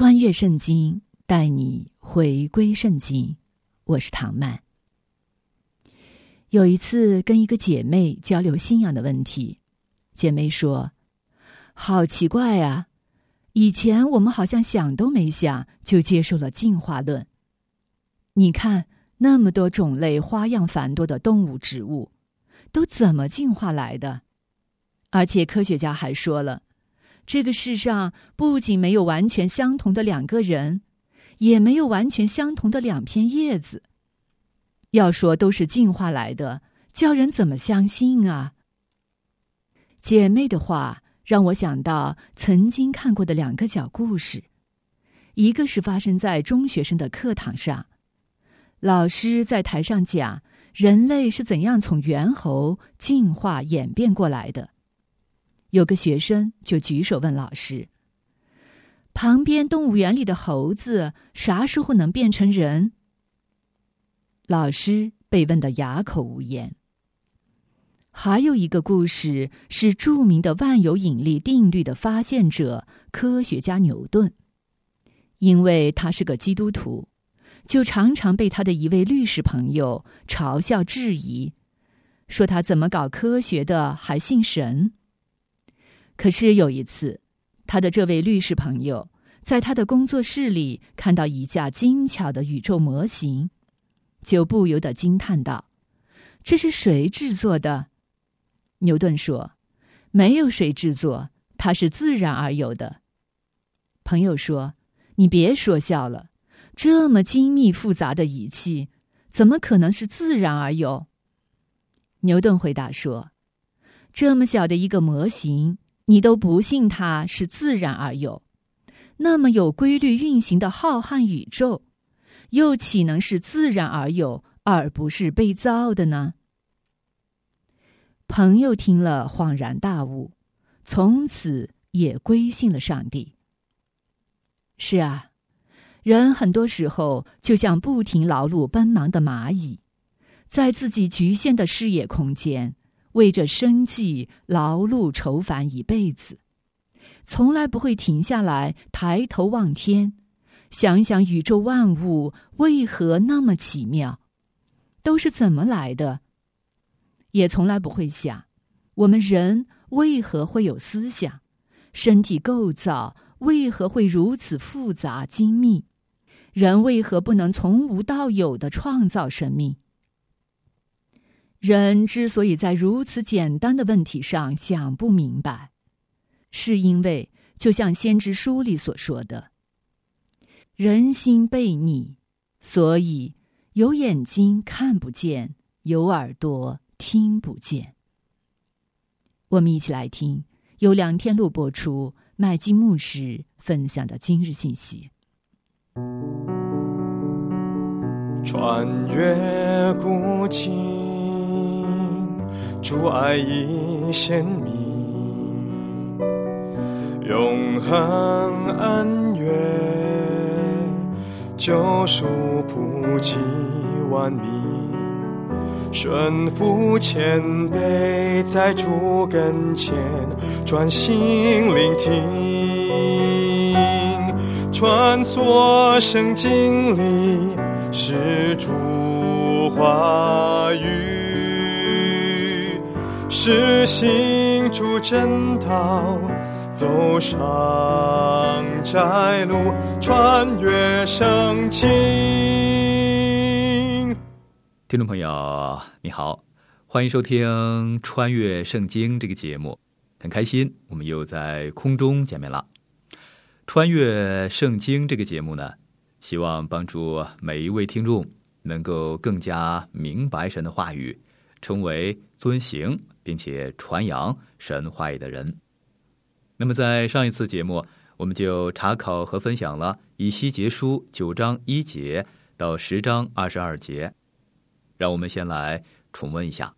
穿越圣经，带你回归圣经。我是唐曼。有一次跟一个姐妹交流信仰的问题。姐妹说：“好奇怪啊，以前我们好像想都没想就接受了进化论。你看那么多种类、花样繁多的动物、植物，都怎么进化来的？而且科学家还说了，这个世上不仅没有完全相同的两个人，也没有完全相同的两片叶子。要说都是进化来的，叫人怎么相信啊？”姐妹的话让我想到曾经看过的两个小故事，一个是发生在中学生的课堂上，老师在台上讲人类是怎样从猿猴进化演变过来的。有个学生就举手问老师：“旁边动物园里的猴子啥时候能变成人？”老师被问得哑口无言。还有一个故事是著名的万有引力定律的发现者科学家牛顿，因为他是个基督徒，就常常被他的一位律师朋友嘲笑质疑，说他怎么搞科学的还信神。可是有一次，他的这位律师朋友在他的工作室里看到一架精巧的宇宙模型，就不由得惊叹道：“这是谁制作的？”牛顿说：“没有谁制作，它是自然而有的。”朋友说：“你别说笑了，这么精密复杂的仪器，怎么可能是自然而有？”牛顿回答说：“这么小的一个模型，你都不信它是自然而有，那么有规律运行的浩瀚宇宙，又岂能是自然而有，而不是被造的呢？”朋友听了恍然大悟，从此也归信了上帝。是啊，人很多时候就像不停劳碌奔忙的蚂蚁，在自己局限的视野空间，为着生计劳碌愁烦一辈子，从来不会停下来抬头望天，想想宇宙万物为何那么奇妙，都是怎么来的。也从来不会想，我们人为何会有思想，身体构造为何会如此复杂精密，人为何不能从无到有的创造生命？人之所以在如此简单的问题上想不明白，是因为就像先知书里所说的，人心悖逆，所以有眼睛看不见，有耳朵。听不见。我们一起来听由梁天禄播出麦基牧师分享的今日信息。穿越古今，主爱已显明，永恒恩怨，救赎普及万民。顺服谦卑，在主跟前专心聆听，穿梭圣经里是主话语，是行主正道，走上窄路，穿越圣经。听众朋友，你好，欢迎收听《穿越圣经》这个节目，很开心我们又在空中见面了。《穿越圣经》这个节目呢，希望帮助每一位听众能够更加明白神的话语，成为遵行并且传扬神话语的人。那么在上一次节目，我们就查考和分享了以西结书九章一节到十章二十二节，让我们先来重温一下。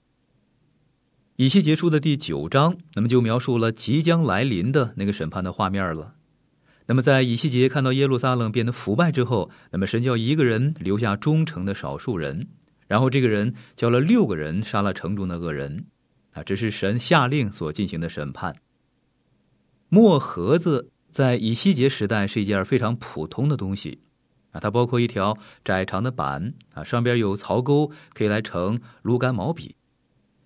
以西结书的第九章，那么就描述了即将来临的那个审判的画面了。那么在以西结看到耶路撒冷变得腐败之后，那么神叫一个人留下忠诚的少数人，然后这个人叫了六个人杀了城中的恶人，啊，这是神下令所进行的审判。墨盒子在以西结时代是一件非常普通的东西，啊，它包括一条窄长的板，啊，上边有槽钩，可以来盛芦杆毛笔。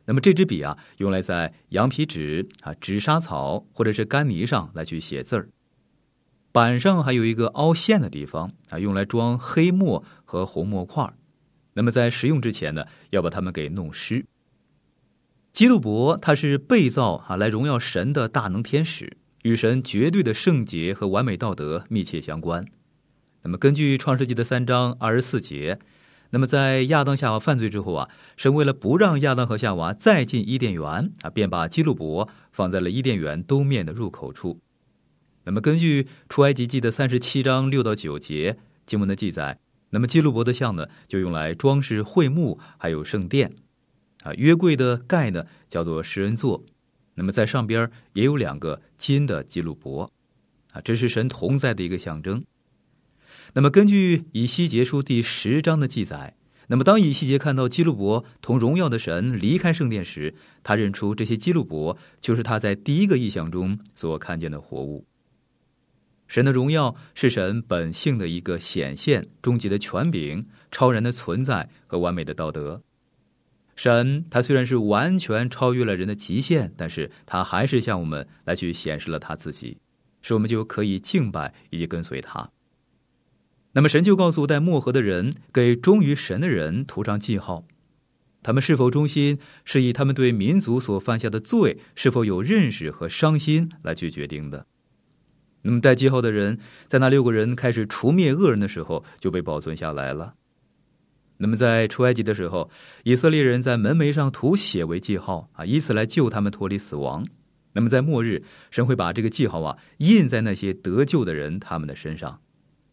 那么这支笔啊，用来在羊皮纸、啊纸莎草或者是干泥上来去写字儿。板上还有一个凹陷的地方，啊，用来装黑墨和红墨块那么在使用之前呢，要把它们给弄湿。基路伯他是被造啊，来荣耀神的大能天使。与神绝对的圣洁和完美道德密切相关。那么，根据创世纪的三章二十四节，那么在亚当夏娃犯罪之后啊，神为了不让亚当和夏娃再进伊甸园啊，便把基路伯放在了伊甸园东面的入口处。那么，根据出埃及记的三十七章六到九节经文的记载，那么基路伯的像呢，就用来装饰会幕，还有圣殿。啊，约柜的盖呢，叫做食人座。那么在上边也有两个金的基路伯，啊，这是神同在的一个象征。那么根据以西结书第十章的记载，那么当以西结看到基路伯同荣耀的神离开圣殿时，他认出这些基路伯就是他在第一个意象中所看见的活物。神的荣耀是神本性的一个显现，终极的权柄、超然的存在和完美的道德。神他虽然是完全超越了人的极限，但是他还是向我们来去显示了他自己，使我们就可以敬拜以及跟随他。那么神就告诉带墨盒的人，给忠于神的人涂上记号，他们是否忠心，是以他们对民族所犯下的罪是否有认识和伤心来去决定的。那么带记号的人，在那六个人开始除灭恶人的时候，就被保存下来了。那么在出埃及的时候，以色列人在门楣上涂血为记号啊，以此来救他们脱离死亡。那么在末日，神会把这个记号啊印在那些得救的人他们的身上。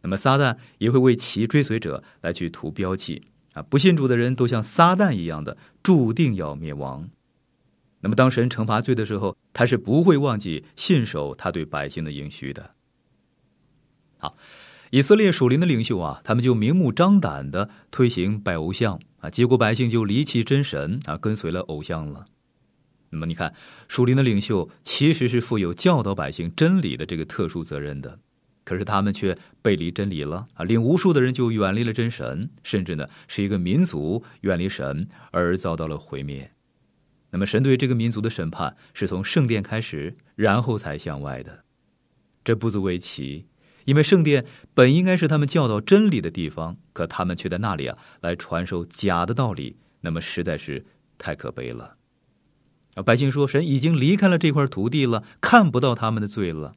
那么撒旦也会为其追随者来去涂标记啊，不信主的人都像撒旦一样的注定要灭亡。那么当神惩罚罪的时候，他是不会忘记信守他对百姓的应许的。好。以色列属灵的领袖啊，他们就明目张胆的推行拜偶像啊，结果百姓就离弃真神啊，跟随了偶像了。那么你看，属灵的领袖其实是负有教导百姓真理的这个特殊责任的，可是他们却背离真理了啊，令无数的人就远离了真神，甚至呢，是一个民族远离神而遭到了毁灭。那么神对这个民族的审判是从圣殿开始，然后才向外的，这不足为奇。因为圣殿本应该是他们教导真理的地方，可他们却在那里啊来传授假的道理，那么实在是太可悲了。啊，百姓说神已经离开了这块土地了，看不到他们的罪了。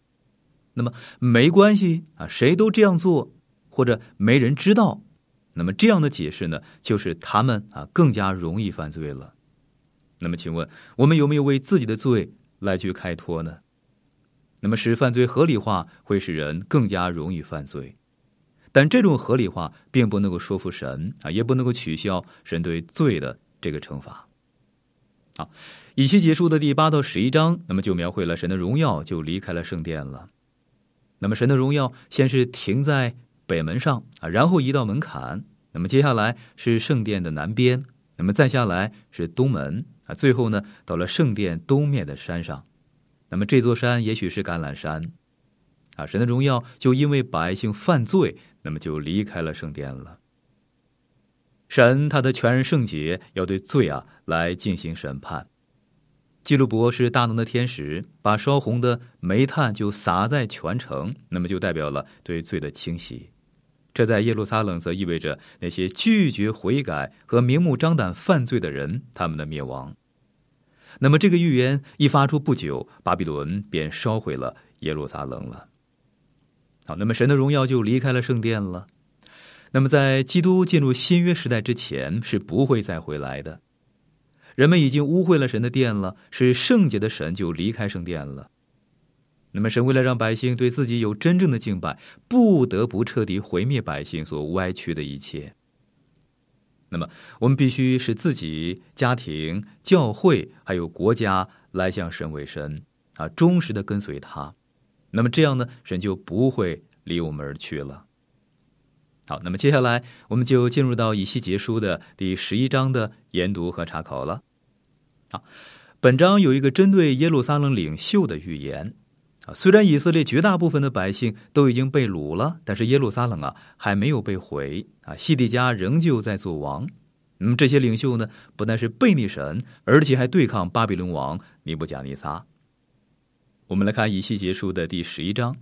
那么没关系啊，谁都这样做，或者没人知道，那么这样的解释呢，就是他们啊更加容易犯罪了。那么请问，我们有没有为自己的罪来去开脱呢？那么使犯罪合理化会使人更加容易犯罪，但这种合理化并不能够说服神啊，也不能够取消神对罪的这个惩罚。好，以西结束的第八到十一章，那么就描绘了神的荣耀就离开了圣殿了。那么神的荣耀先是停在北门上啊，然后移到门槛，那么接下来是圣殿的南边，那么再下来是东门啊，最后呢到了圣殿东面的山上。那么这座山也许是橄榄山，啊，神的荣耀就因为百姓犯罪，那么就离开了圣殿了。神他的全然圣洁要对罪啊来进行审判。基路伯是大能的天使，把烧红的煤炭就撒在全城，那么就代表了对罪的清洗。这在耶路撒冷则意味着那些拒绝悔改和明目张胆犯罪的人他们的灭亡。那么这个预言一发出不久，巴比伦便烧毁了耶路撒冷了。好，那么神的荣耀就离开了圣殿了。那么在基督进入新约时代之前，是不会再回来的。人们已经污秽了神的殿了，是圣洁的神就离开圣殿了。那么，神为了让百姓对自己有真正的敬拜，不得不彻底毁灭百姓所歪曲的一切。那么，我们必须使自己、家庭、教会还有国家来向神为神啊，忠实的跟随他。那么这样呢，神就不会离我们而去了。好，那么接下来我们就进入到以西结书的第十一章的研读和查考了。好，本章有一个针对耶路撒冷领袖的预言啊。虽然以色列绝大部分的百姓都已经被掳了，但是耶路撒冷啊还没有被毁啊，西底家仍旧在做王。那么这些领袖呢，不但是背逆神，而且还对抗巴比伦王尼布甲尼撒。我们来看以西结书的第十一章，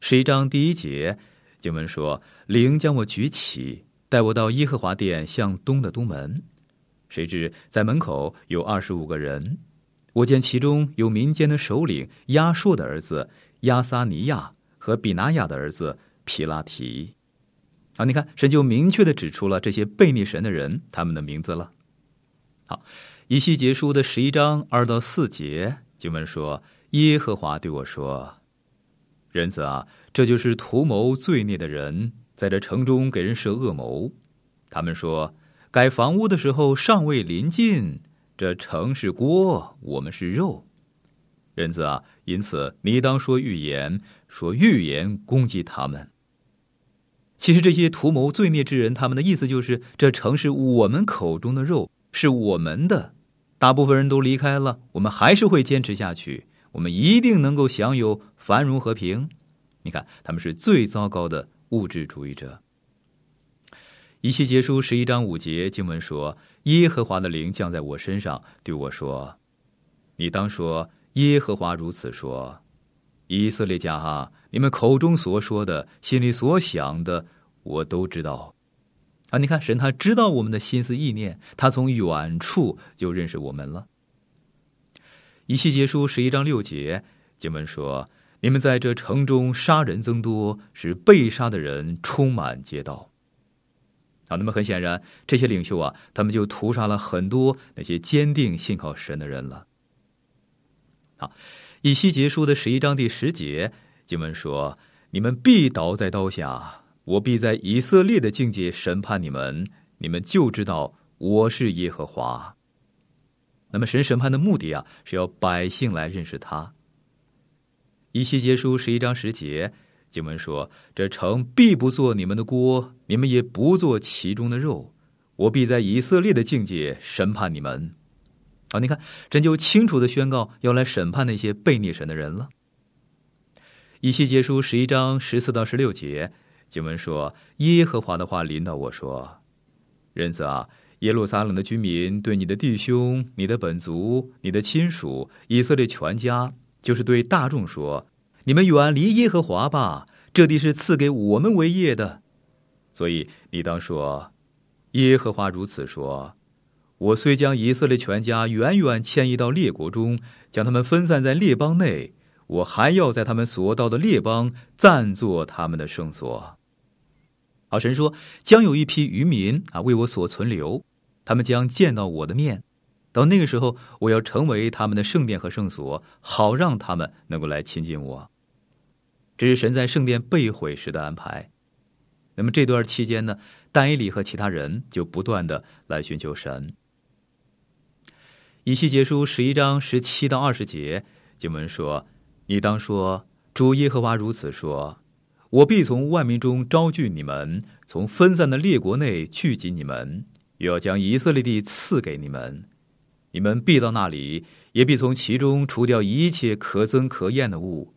十一章第一节。经文说：“灵将我举起，带我到耶和华殿向东的东门。谁知在门口有二十五个人，我见其中有民间的首领亚硕的儿子亚撒尼亚和比拿亚的儿子皮拉提。啊，你看，神就明确的指出了这些悖逆神的人他们的名字了。好，以西结书的十一章二到四节经文说：耶和华对我说。”人子啊，这就是图谋罪孽的人，在这城中给人设恶谋。他们说，盖房屋的时候尚未临近，这城是锅，我们是肉。人子啊，因此你当说预言，说预言攻击他们。其实这些图谋罪孽之人，他们的意思就是，这城是我们口中的肉，是我们的。大部分人都离开了，我们还是会坚持下去。我们一定能够享有繁荣和平。你看，他们是最糟糕的物质主义者。一西结书十一章五节经文说：“耶和华的灵降在我身上，对我说：‘你当说，耶和华如此说：以色列家啊，你们口中所说的，心里所想的，我都知道。’啊，你看，神他知道我们的心思意念，他从远处就认识我们了。”以西结书十一章六节经文说：“你们在这城中杀人增多，使被杀的人充满街道。”啊，那么很显然，这些领袖啊，他们就屠杀了很多那些坚定信靠神的人了。好，以西结书的十一章第十节经文说：“你们必倒在刀下，我必在以色列的境界审判你们，你们就知道我是耶和华。”那么神审判的目的啊，是要百姓来认识他。以西结书十一章十节经文说：“这城必不做你们的锅，你们也不做其中的肉。我必在以色列的境界审判你们。”啊，你看，真就清楚的宣告要来审判那些背逆神的人了。以西结书十一章十四到十六节经文说：“耶和华的话临到我说，人子啊。”耶路撒冷的居民对你的弟兄、你的本族、你的亲属、以色列全家，就是对大众说：“你们远离耶和华吧，这地是赐给我们为业的。”所以你当说：“耶和华如此说：我虽将以色列全家远远迁移到列国中，将他们分散在列邦内，我还要在他们所到的列邦暂作他们的圣所。”好，神说：“将有一批渔民啊，为我所存留。”他们将见到我的面，到那个时候，我要成为他们的圣殿和圣所，好让他们能够来亲近我。这是神在圣殿被毁时的安排。那么这段期间呢，但以理和其他人就不断的来寻求神。以西结书十一章十七到二十节经文说：“你当说，主耶和华如此说：我必从万民中招聚你们，从分散的列国内聚集你们。”又要将以色列地赐给你们，你们必到那里，也必从其中除掉一切可憎可厌的物。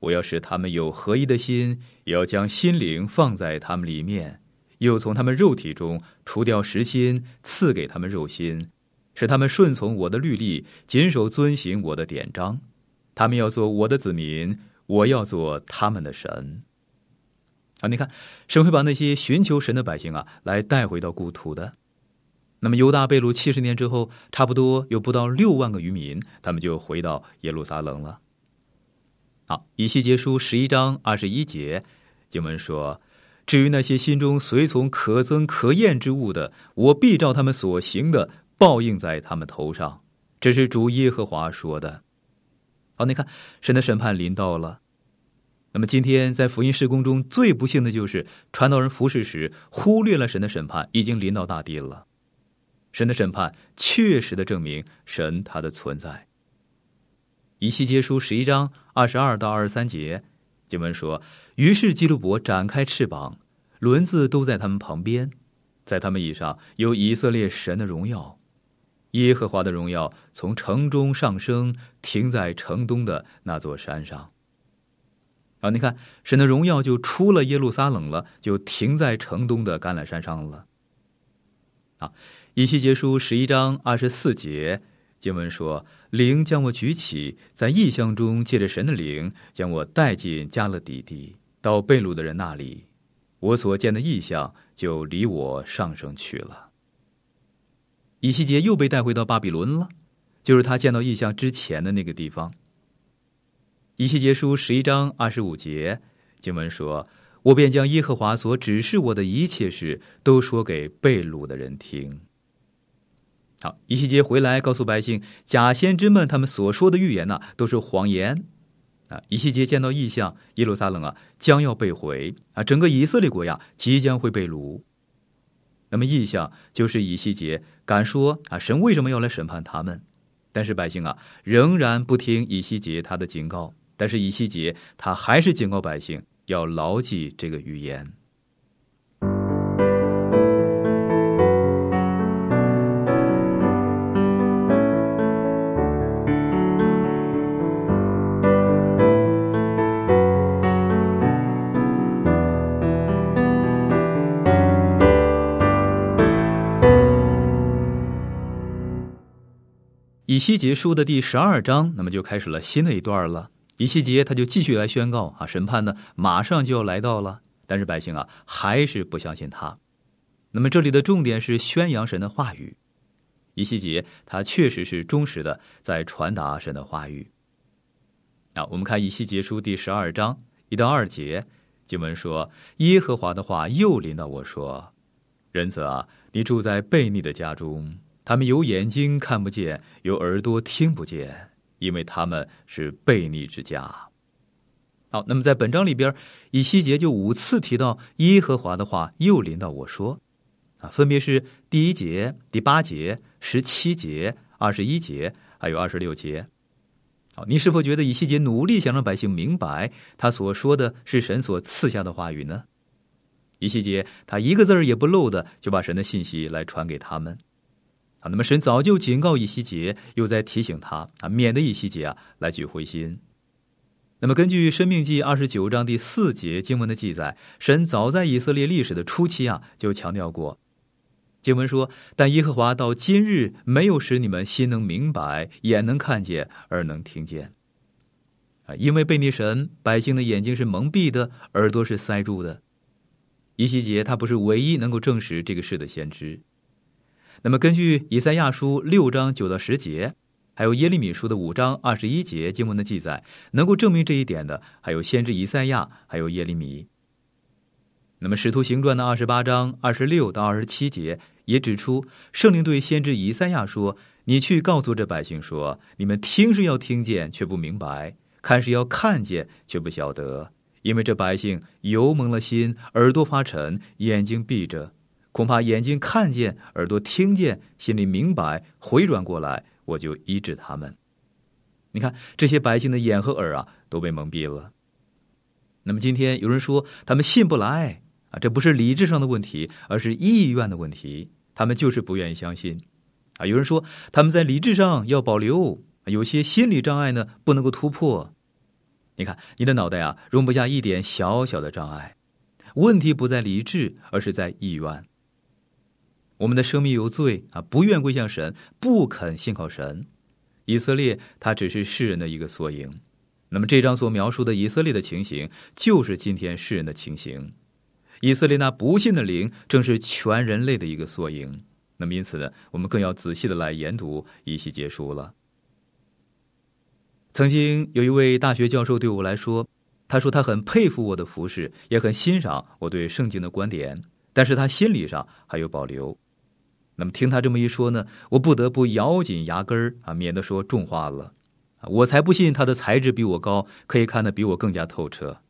我要使他们有合一的心，也要将心灵放在他们里面，又从他们肉体中除掉实心，赐给他们肉心，使他们顺从我的律例，谨守遵行我的典章。他们要做我的子民，我要做他们的神。啊，你看，神会把那些寻求神的百姓啊，来带回到故土的。那么犹大被掳七十年之后，差不多有不到六万个渔民，他们就回到耶路撒冷了。好，以西结书十一章二十一节经文说：“至于那些心中随从可憎可厌之物的，我必照他们所行的报应在他们头上。”这是主耶和华说的。好，你看神的审判临到了。那么今天在福音施工中最不幸的就是传道人服侍时忽略了神的审判已经临到大地了。神的审判确实的证明神他的存在。以西结书十一章二十二到二十三节经文说：“于是基路伯展开翅膀，轮子都在他们旁边，在他们以上有以色列神的荣耀，耶和华的荣耀从城中上升，停在城东的那座山上。”啊，你看，神的荣耀就出了耶路撒冷了，就停在城东的橄榄山上了。啊，以西结书十一章二十四节经文说：“灵将我举起，在异象中借着神的灵将我带进加勒底地，到被掳的人那里。我所见的异象就离我上升去了。”以西结又被带回到巴比伦了，就是他见到异象之前的那个地方。以西结书十一章二十五节经文说：“我便将耶和华所指示我的一切事都说给被掳的人听。”好，以西结回来告诉百姓，假先知们他们所说的预言呢，都是谎言。啊，以西结见到异象，耶路撒冷啊将要被毁啊，整个以色列国呀即将会被掳。那么异象就是以西结敢说啊，神为什么要来审判他们？但是百姓啊仍然不听以西结他的警告。但是以西结他还是警告百姓要牢记这个预言。西结书的第十二章，那么就开始了新的一段了。以西结他就继续来宣告啊，审判呢马上就要来到了，但是百姓啊还是不相信他。那么这里的重点是宣扬神的话语。以西结他确实是忠实的在传达神的话语。啊，我们看以西结书第十二章一到二节经文说：“耶和华的话又临到我说，人子啊，你住在悖逆的家中，他们有眼睛看不见，有耳朵听不见。”因为他们是悖逆之家。好，那么在本章里边，以西结就五次提到耶和华的话又临到我说，啊，分别是第一节、第八节、十七节、二十一节，还有二十六节。好，你是否觉得以西结努力想让百姓明白他所说的是神所赐下的话语呢？以西结他一个字儿也不漏的就把神的信息来传给他们。啊，那么神早就警告以西结，又在提醒他啊，免得以西结啊来举灰心。那么根据《生命记》二十九章第四节经文的记载，神早在以色列历史的初期啊就强调过，经文说：“但耶和华到今日没有使你们心能明白，眼能看见，耳能听见。”啊，因为被逆神，百姓的眼睛是蒙蔽的，耳朵是塞住的。以西结他不是唯一能够证实这个事的先知。那么，根据以赛亚书六章九到十节，还有耶利米书的五章二十一节经文的记载，能够证明这一点的，还有先知以赛亚，还有耶利米。那么，使徒行传的二十八章二十六到二十七节也指出，圣灵对先知以赛亚说：“你去告诉这百姓说，你们听是要听见，却不明白；看是要看见，却不晓得，因为这百姓油蒙了心，耳朵发沉，眼睛闭着。”恐怕眼睛看见，耳朵听见，心里明白，回转过来，我就医治他们。你看这些百姓的眼和耳啊，都被蒙蔽了。那么今天有人说他们信不来啊，这不是理智上的问题，而是意愿的问题。他们就是不愿意相信啊。有人说他们在理智上要保留，有些心理障碍呢不能够突破。你看你的脑袋啊，容不下一点小小的障碍。问题不在理智，而是在意愿。我们的生命有罪啊，不愿归向神，不肯信靠神。以色列，它只是世人的一个缩影。那么，这章所描述的以色列的情形，就是今天世人的情形。以色列那不信的灵，正是全人类的一个缩影。那么，因此呢，我们更要仔细的来研读一些结束了。曾经有一位大学教授对我来说，他说他很佩服我的服饰，也很欣赏我对圣经的观点，但是他心理上还有保留。那么听他这么一说呢，我不得不咬紧牙根儿啊，免得说重话了。我才不信他的才智比我高，可以看得比我更加透彻。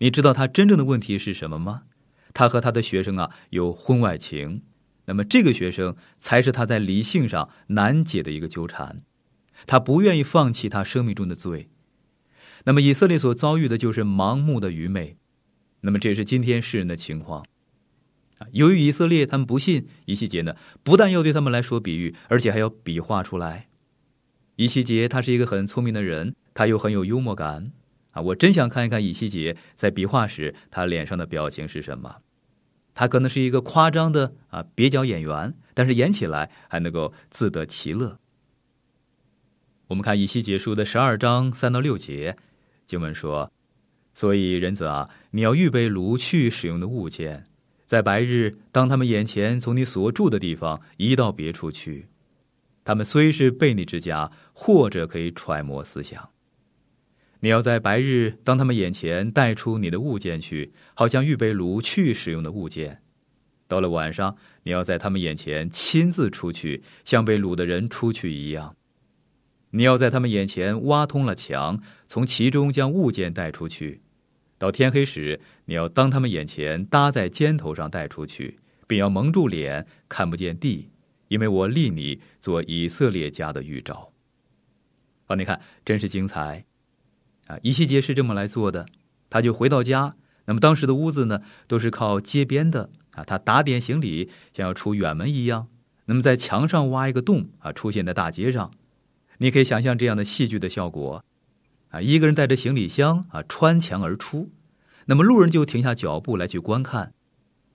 你知道他真正的问题是什么吗？他和他的学生啊有婚外情，那么这个学生才是他在理性上难解的一个纠缠。他不愿意放弃他生命中的罪。那么以色列所遭遇的就是盲目的愚昧。那么这是今天世人的情况。由于以色列他们不信，以西结呢不但要对他们来说比喻，而且还要比划出来。以西结他是一个很聪明的人，他又很有幽默感。啊，我真想看一看以西结在比划时他脸上的表情是什么。他可能是一个夸张的啊蹩脚演员，但是演起来还能够自得其乐。我们看以西结书的十二章三到六节，经文说：“所以人子啊，你要预备掳去使用的物件。”在白日，当他们眼前从你所住的地方移到别处去，他们虽是悖逆之家，或者可以揣摩思想。你要在白日，当他们眼前带出你的物件去，好像预备掳去使用的物件；到了晚上，你要在他们眼前亲自出去，像被掳的人出去一样。你要在他们眼前挖通了墙，从其中将物件带出去。到天黑时，你要当他们眼前搭在肩头上带出去，并要蒙住脸，看不见地，因为我立你做以色列家的预兆。好，你看，真是精彩啊！以西结是这么来做的，他就回到家。那么当时的屋子呢，都是靠街边的啊。他打点行李，像要出远门一样。那么在墙上挖一个洞啊，出现在大街上。你可以想象这样的戏剧的效果。啊，一个人带着行李箱啊穿墙而出，那么路人就停下脚步来去观看。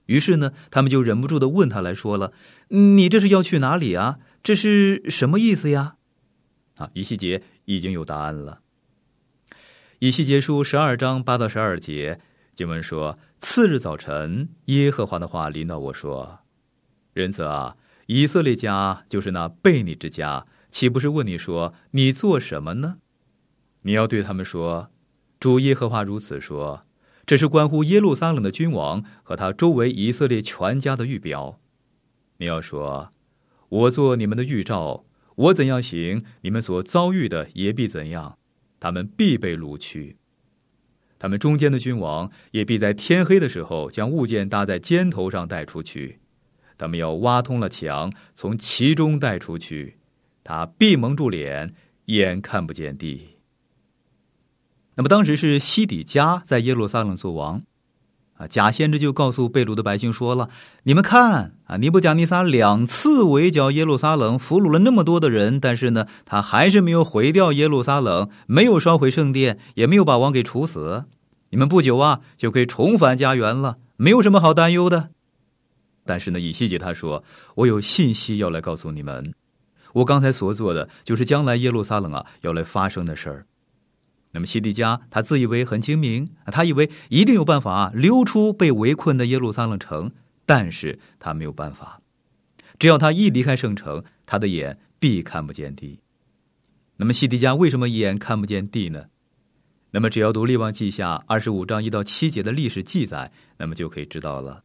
于是呢，他们就忍不住的问他来说了：“你这是要去哪里啊？这是什么意思呀？”啊，以西结已经有答案了。以西结书十二章八到十二节经文说：“次日早晨，耶和华的话临到我说：人子啊，以色列家就是那悖逆之家，岂不是问你说你做什么呢？”你要对他们说：“主耶和华如此说，这是关乎耶路撒冷的君王和他周围以色列全家的预表。你要说，我做你们的预兆，我怎样行，你们所遭遇的也必怎样。他们必被掳去，他们中间的君王也必在天黑的时候将物件搭在肩头上带出去。他们要挖通了墙，从其中带出去。他必蒙住脸，眼看不见地。”那么当时是西底家在耶路撒冷做王，啊，假先知就告诉贝鲁的百姓说了：“你们看啊，尼布甲尼撒两次围剿耶路撒冷，俘虏了那么多的人，但是呢，他还是没有毁掉耶路撒冷，没有烧毁圣殿，也没有把王给处死。你们不久啊就可以重返家园了，没有什么好担忧的。但是呢，以西结他说：我有信息要来告诉你们，我刚才所做的就是将来耶路撒冷啊要来发生的事儿。”那么西底家他自以为很精明，他以为一定有办法溜出被围困的耶路撒冷城，但是他没有办法。只要他一离开圣城，他的眼必看不见地。那么西底家为什么一眼看不见地呢？那么只要读《列王记下》二十五章一到七节的历史记载，那么就可以知道了。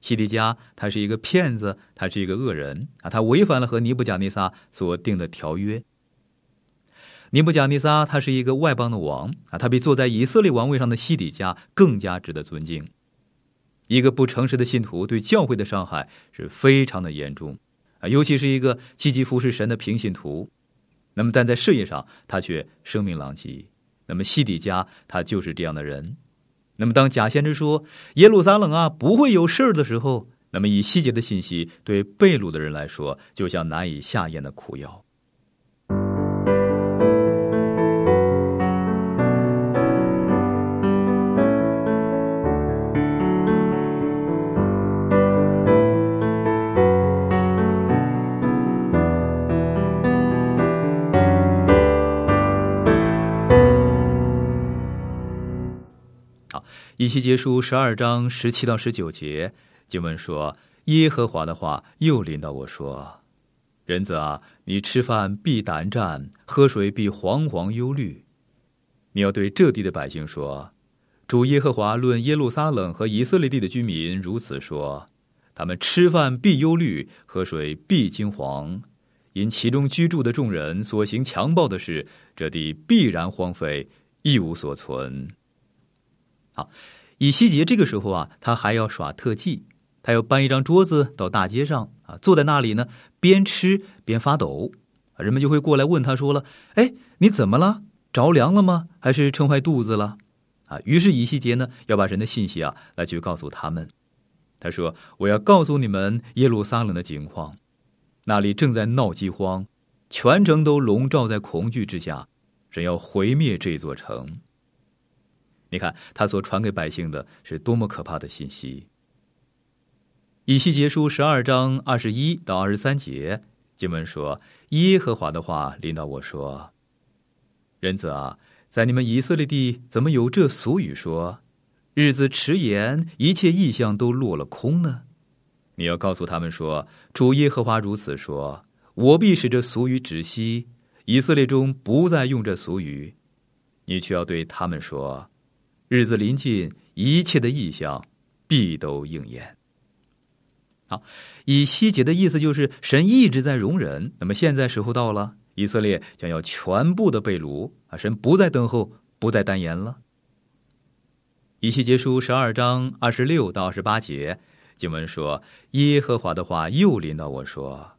西底家他是一个骗子，他是一个恶人啊，他违反了和尼布甲尼撒所定的条约。尼布甲尼撒他是一个外邦的王啊，他比坐在以色列王位上的西底家更加值得尊敬。一个不诚实的信徒对教会的伤害是非常的严重啊，尤其是一个积极服侍神的平信徒。那么，但在事业上他却声名狼藉。那么西底家他就是这样的人。那么当假先知说耶路撒冷啊不会有事儿的时候，那么以西结的信息对被掳的人来说，就像难以下咽的苦药。以西结书十二章十七到十九节经文说：“耶和华的话又临到我说，人子啊，你吃饭必胆战，喝水必惶惶忧虑。你要对这地的百姓说：主耶和华论耶路撒冷和以色列地的居民如此说：他们吃饭必忧虑，喝水必惊惶，因其中居住的众人所行强暴的事，这地必然荒废，一无所存。好，以西结这个时候啊，他还要耍特技，他要搬一张桌子到大街上啊，坐在那里呢，边吃边发抖，人们就会过来问他说了：“哎，你怎么了？着凉了吗？还是撑坏肚子了？”啊，于是以西结呢，要把人的信息啊，来去告诉他们。他说：“我要告诉你们耶路撒冷的情况，那里正在闹饥荒，全城都笼罩在恐惧之下，人要毁灭这座城。你看他所传给百姓的是多么可怕的信息。”以西结书十二章二十一到二十三节经文说：“耶和华的话临到我说，人子啊，在你们以色列地，怎么有这俗语说？”日子迟延，一切意象都落了空呢。你要告诉他们说：“主耶和华如此说：我必使这俗语止息，以色列中不再用这俗语。你却要对他们说：日子临近，一切的意象必都应验。”好，以西结的意思就是神一直在容忍。那么现在时候到了，以色列将要全部的被掳啊！神不再等候，不再单言了。以西结书十二章二十六到二十八节，经文说：“耶和华的话又临到我说，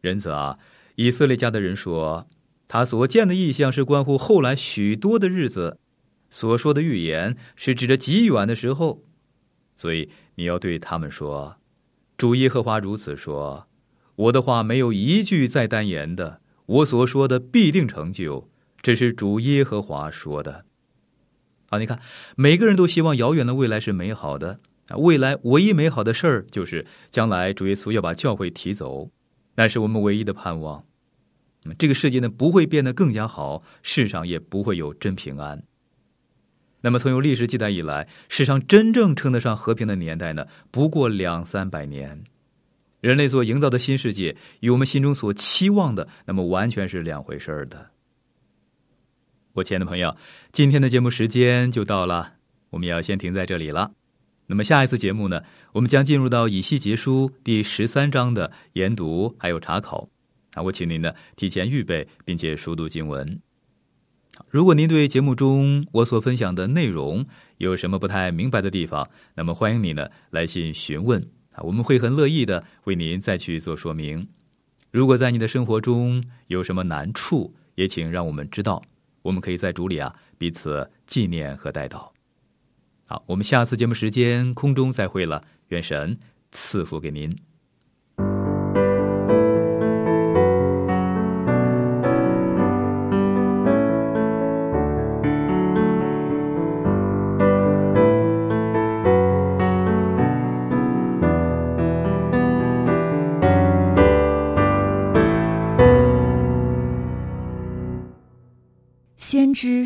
人子啊，以色列家的人说，他所见的异象是关乎后来许多的日子，所说的预言是指着极远的时候，所以你要对他们说，主耶和华如此说，我的话没有一句再单言的，我所说的必定成就，这是主耶和华说的。”好，你看，每个人都希望遥远的未来是美好的啊！未来唯一美好的事儿就是将来主耶稣要把教会提走，那是我们唯一的盼望。那么这个世界呢，不会变得更加好，世上也不会有真平安。那么从有历史记载以来，世上真正称得上和平的年代呢，不过两三百年。人类所营造的新世界与我们心中所期望的，那么完全是两回事儿的。我亲爱的朋友，今天的节目时间就到了，我们要先停在这里了。那么下一次节目呢，我们将进入到以西结书第十三章的研读还有查考。啊，我请您呢提前预备，并且熟读经文。如果您对节目中我所分享的内容有什么不太明白的地方，那么欢迎你呢来信询问啊，我们会很乐意的为您再去做说明。如果在你的生活中有什么难处，也请让我们知道。我们可以在主里啊彼此纪念和带祷。好，我们下次节目时间空中再会了，愿神赐福给您。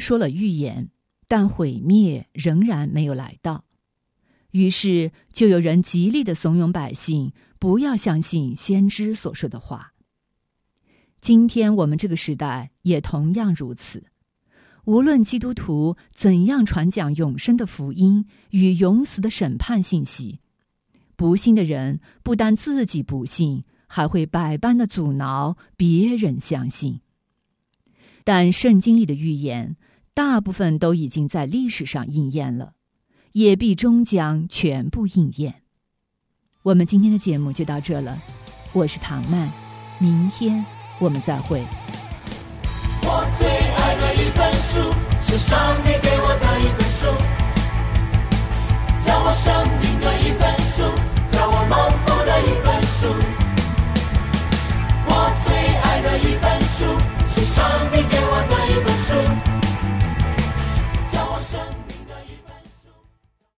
说了预言，但毁灭仍然没有来到。于是就有人极力的怂恿百姓不要相信先知所说的话。今天我们这个时代也同样如此。无论基督徒怎样传讲永生的福音与永死的审判信息，不信的人不但自己不信，还会百般的阻挠别人相信。但圣经里的预言，大部分都已经在历史上应验了，也必终将全部应验。我们今天的节目就到这了，我是唐曼，明天我们再会。我最爱的一本书是上帝给我的一本书，叫我生命的一本书，叫我蒙福的一本书。我最爱的一本书是上帝给我的一本书。